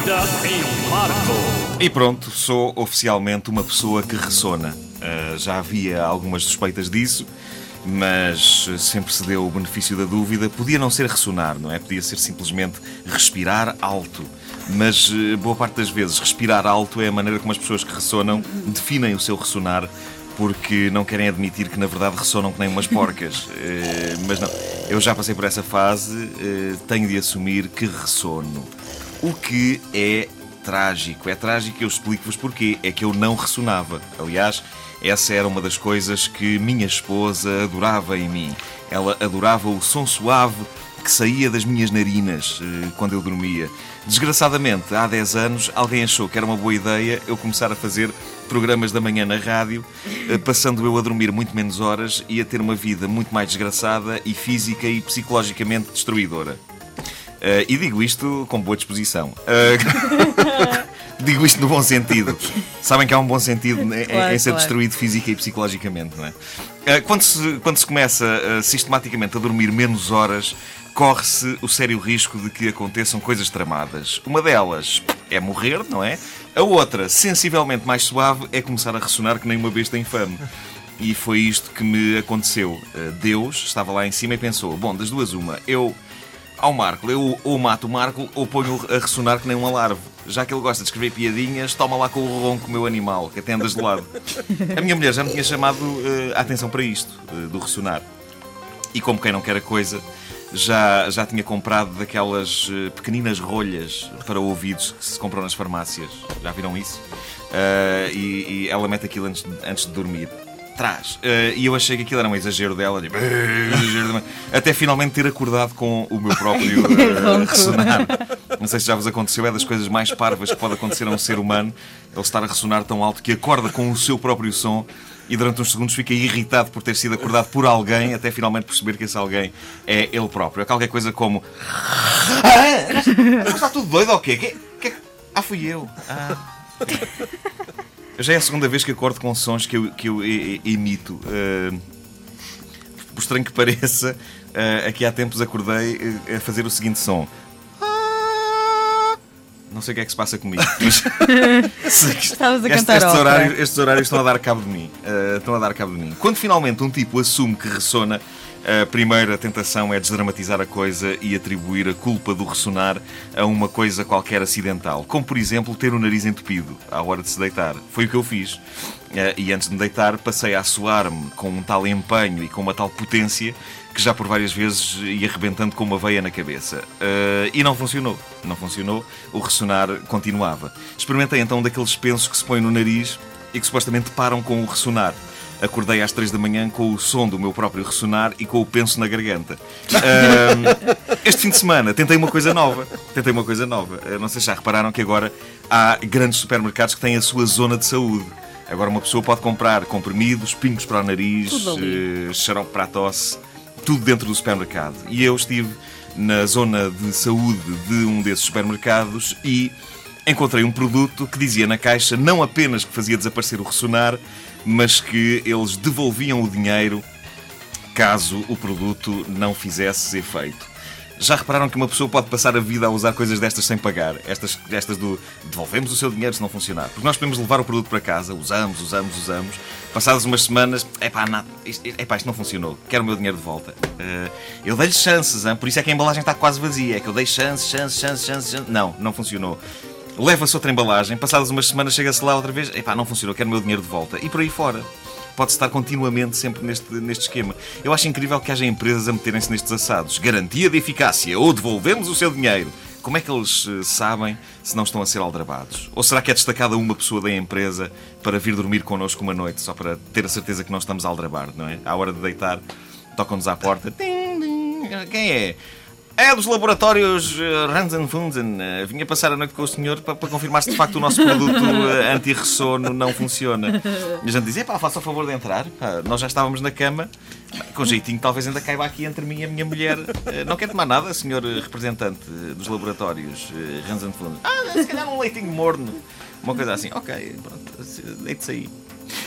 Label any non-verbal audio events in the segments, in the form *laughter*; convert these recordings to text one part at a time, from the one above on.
vida em Marco. E pronto, sou oficialmente uma pessoa que ressona. Uh, já havia algumas suspeitas disso, mas sempre se deu o benefício da dúvida. Podia não ser ressonar, não é? Podia ser simplesmente respirar alto. Mas uh, boa parte das vezes, respirar alto é a maneira como as pessoas que ressonam definem o seu ressonar porque não querem admitir que na verdade ressonam que nem umas porcas. Uh, *laughs* mas não, eu já passei por essa fase, uh, tenho de assumir que ressono. O que é trágico. É trágico eu explico-vos porquê. É que eu não ressonava. Aliás, essa era uma das coisas que minha esposa adorava em mim. Ela adorava o som suave que saía das minhas narinas eh, quando eu dormia. Desgraçadamente, há 10 anos, alguém achou que era uma boa ideia eu começar a fazer programas da manhã na rádio, eh, passando eu a dormir muito menos horas e a ter uma vida muito mais desgraçada e física e psicologicamente destruidora. Uh, e digo isto com boa disposição. Uh, *laughs* digo isto no bom sentido. Sabem que há um bom sentido em, claro, em ser claro. destruído física e psicologicamente, não é? Uh, quando, se, quando se começa sistematicamente a dormir menos horas, corre-se o sério risco de que aconteçam coisas tramadas. Uma delas é morrer, não é? A outra, sensivelmente mais suave, é começar a ressonar que nem uma besta infame. E foi isto que me aconteceu. Deus estava lá em cima e pensou: bom, das duas, uma, eu ao Marco. Eu ou mato o Marco ou ponho a ressonar que nem um alarve. Já que ele gosta de escrever piadinhas, toma lá com o ronco meu animal, que até andas de lado. A minha mulher já me tinha chamado uh, a atenção para isto, uh, do ressonar. E como quem não quer a coisa, já, já tinha comprado daquelas uh, pequeninas rolhas para ouvidos que se compram nas farmácias. Já viram isso? E, e, ela mete aquilo antes, antes de dormir trás. Uh, e eu achei que aquilo era um exagero dela. Tipo, exagero até finalmente ter acordado com o meu próprio *laughs* uh, ressonar. Não sei se já vos aconteceu, é das coisas mais parvas que pode acontecer a um ser humano ele estar a ressonar tão alto que acorda com o seu próprio som e durante uns segundos fica irritado por ter sido acordado por alguém, até finalmente perceber que esse alguém é ele próprio. É qualquer coisa como. Ah, está tudo doido ou quê? Que, que... Ah, fui eu. Ah. Já é a segunda vez que acordo com sons que eu, que eu emito. Uh, por estranho que pareça, uh, aqui há tempos acordei uh, a fazer o seguinte som. Não sei o que é que se passa comigo. *laughs* Mas... *laughs* Estavas a cantar estes, horários, estes horários estão a dar cabo de mim. Uh, estão a dar cabo de mim. Quando finalmente um tipo assume que ressona, a primeira tentação é desdramatizar a coisa e atribuir a culpa do ressonar a uma coisa qualquer acidental, como por exemplo ter o nariz entupido à hora de se deitar. Foi o que eu fiz. Eh, e antes de me deitar, passei a suar-me com um tal empenho e com uma tal potência que já por várias vezes ia arrebentando com uma veia na cabeça. Uh, e não funcionou. Não funcionou. O ressonar continuava. Experimentei então daqueles pensos que se põem no nariz e que supostamente param com o ressonar acordei às três da manhã com o som do meu próprio ressonar e com o penso na garganta. Um, este fim de semana tentei uma coisa nova. Tentei uma coisa nova. Não sei se já repararam que agora há grandes supermercados que têm a sua zona de saúde. Agora uma pessoa pode comprar comprimidos, pingos para o nariz, uh, xarope para a tosse, tudo dentro do supermercado. E eu estive na zona de saúde de um desses supermercados e encontrei um produto que dizia na caixa não apenas que fazia desaparecer o ressonar, mas que eles devolviam o dinheiro caso o produto não fizesse efeito. Já repararam que uma pessoa pode passar a vida a usar coisas destas sem pagar? Estas, estas do devolvemos o seu dinheiro se não funcionar. Porque nós podemos levar o produto para casa, usamos, usamos, usamos. Passadas umas semanas, epá, nada, isto, epá, isto não funcionou, quero o meu dinheiro de volta. Uh, eu dei-lhe chances, hein? por isso é que a embalagem está quase vazia. É que eu dei chances, chances, chances, chances. Não, não funcionou leva-se outra embalagem, passadas umas semanas chega-se lá outra vez, epá, não funcionou, quero o meu dinheiro de volta. E por aí fora. Pode estar continuamente sempre neste, neste esquema. Eu acho incrível que haja empresas a meterem-se nestes assados. Garantia de eficácia ou devolvemos o seu dinheiro. Como é que eles uh, sabem se não estão a ser aldrabados? Ou será que é destacada uma pessoa da empresa para vir dormir connosco uma noite, só para ter a certeza que não estamos a aldrabar, não é? À hora de deitar, tocam-nos à porta. Quem é? É dos laboratórios uh, Ransen Funzen. Uh, vinha passar a noite com o senhor para, para confirmar se de facto o nosso produto uh, anti-ressono não funciona. E a gente dizia, pá, faça o favor de entrar. Pá, nós já estávamos na cama, com jeitinho, talvez ainda caiba aqui entre mim e a minha mulher. Não quer tomar nada, senhor representante dos laboratórios uh, Ransen Funzen. Ah, se calhar um leitinho morno. Uma coisa assim. Ok, pronto, deite-se aí.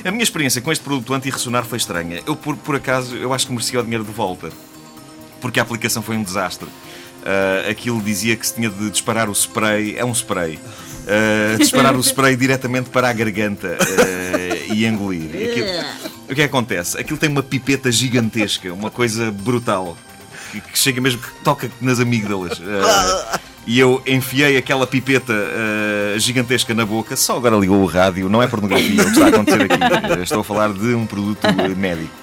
A minha experiência com este produto anti-ressonar foi estranha. Eu, por, por acaso, eu acho que merecia o dinheiro de volta porque a aplicação foi um desastre. Uh, aquilo dizia que se tinha de disparar o spray, é um spray, uh, disparar o spray diretamente para a garganta uh, e engolir. Aquilo, o que é que acontece? Aquilo tem uma pipeta gigantesca, uma coisa brutal, que, que chega mesmo que toca nas amígdalas. E eu enfiei aquela pipeta uh, gigantesca na boca, só agora ligou o rádio, não é pornografia o que está a acontecer aqui. Estou a falar de um produto médico.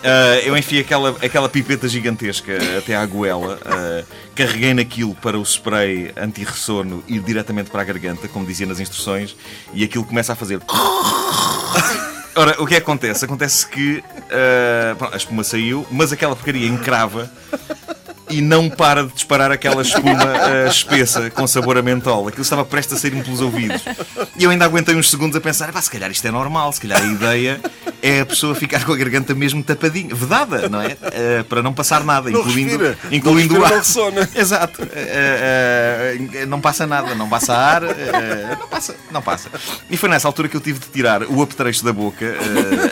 Uh, eu enfiei aquela, aquela pipeta gigantesca até à goela, uh, carreguei naquilo para o spray anti-ressono ir diretamente para a garganta, como dizia nas instruções, e aquilo começa a fazer. *laughs* Ora, o que é que acontece? Acontece que uh, a espuma saiu, mas aquela porcaria encrava e não para de disparar aquela espuma uh, espessa com sabor a mentol. Aquilo estava prestes a sair-me pelos ouvidos. E eu ainda aguentei uns segundos a pensar: se calhar isto é normal, se calhar a ideia é a pessoa ficar com a garganta mesmo tapadinha, vedada, não é? Uh, para não passar nada, não incluindo, respira, incluindo não o ar. Não *laughs* Exato. Uh, não passa nada, não passa ar, não passa, não passa. E foi nessa altura que eu tive de tirar o apetrecho da boca,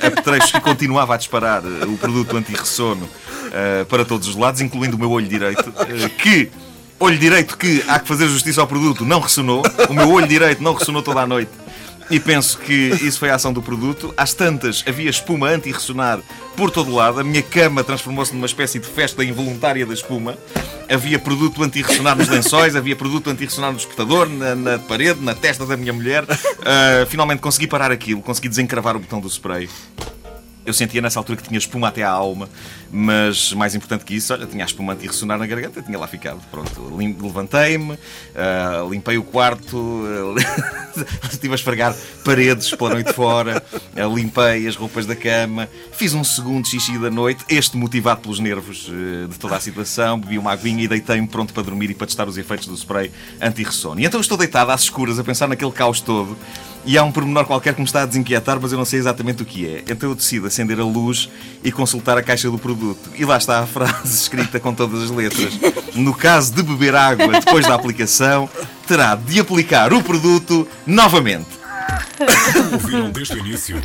apetrecho que continuava a disparar o produto anti-ressono uh, para todos os lados, incluindo o meu olho direito, uh, que. Olho direito que há que fazer justiça ao produto não ressonou. O meu olho direito não ressonou toda a noite. E penso que isso foi a ação do produto. Às tantas, havia espuma anti-ressonar por todo lado. A minha cama transformou-se numa espécie de festa involuntária da espuma. Havia produto anti-ressonar nos lençóis, havia produto anti-ressonar no despertador, na, na, parede, na testa da minha mulher. Uh, finalmente consegui parar aquilo, consegui desencravar o botão do spray. Eu sentia nessa altura que tinha espuma até à alma, mas mais importante que isso, olha, tinha a espuma anti-ressonar na garganta, tinha lá ficado. Pronto, levantei-me, uh, limpei o quarto, uh, *laughs* estive a esfregar paredes pela noite fora, uh, limpei as roupas da cama, fiz um segundo xixi da noite, este motivado pelos nervos de toda a situação, bebi uma aguinha e deitei-me pronto para dormir e para testar os efeitos do spray anti-ressono. E então estou deitado às escuras a pensar naquele caos todo e há um pormenor qualquer que me está a desinquietar, mas eu não sei exatamente o que é. Então eu decido acender a luz e consultar a caixa do produto. E lá está a frase *laughs* escrita com todas as letras. No caso de beber água depois da aplicação, terá de aplicar o produto novamente. Ouviram desde o início?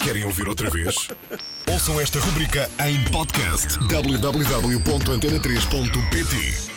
Querem ouvir outra vez? Ouçam esta rubrica em podcast www.antena3.pt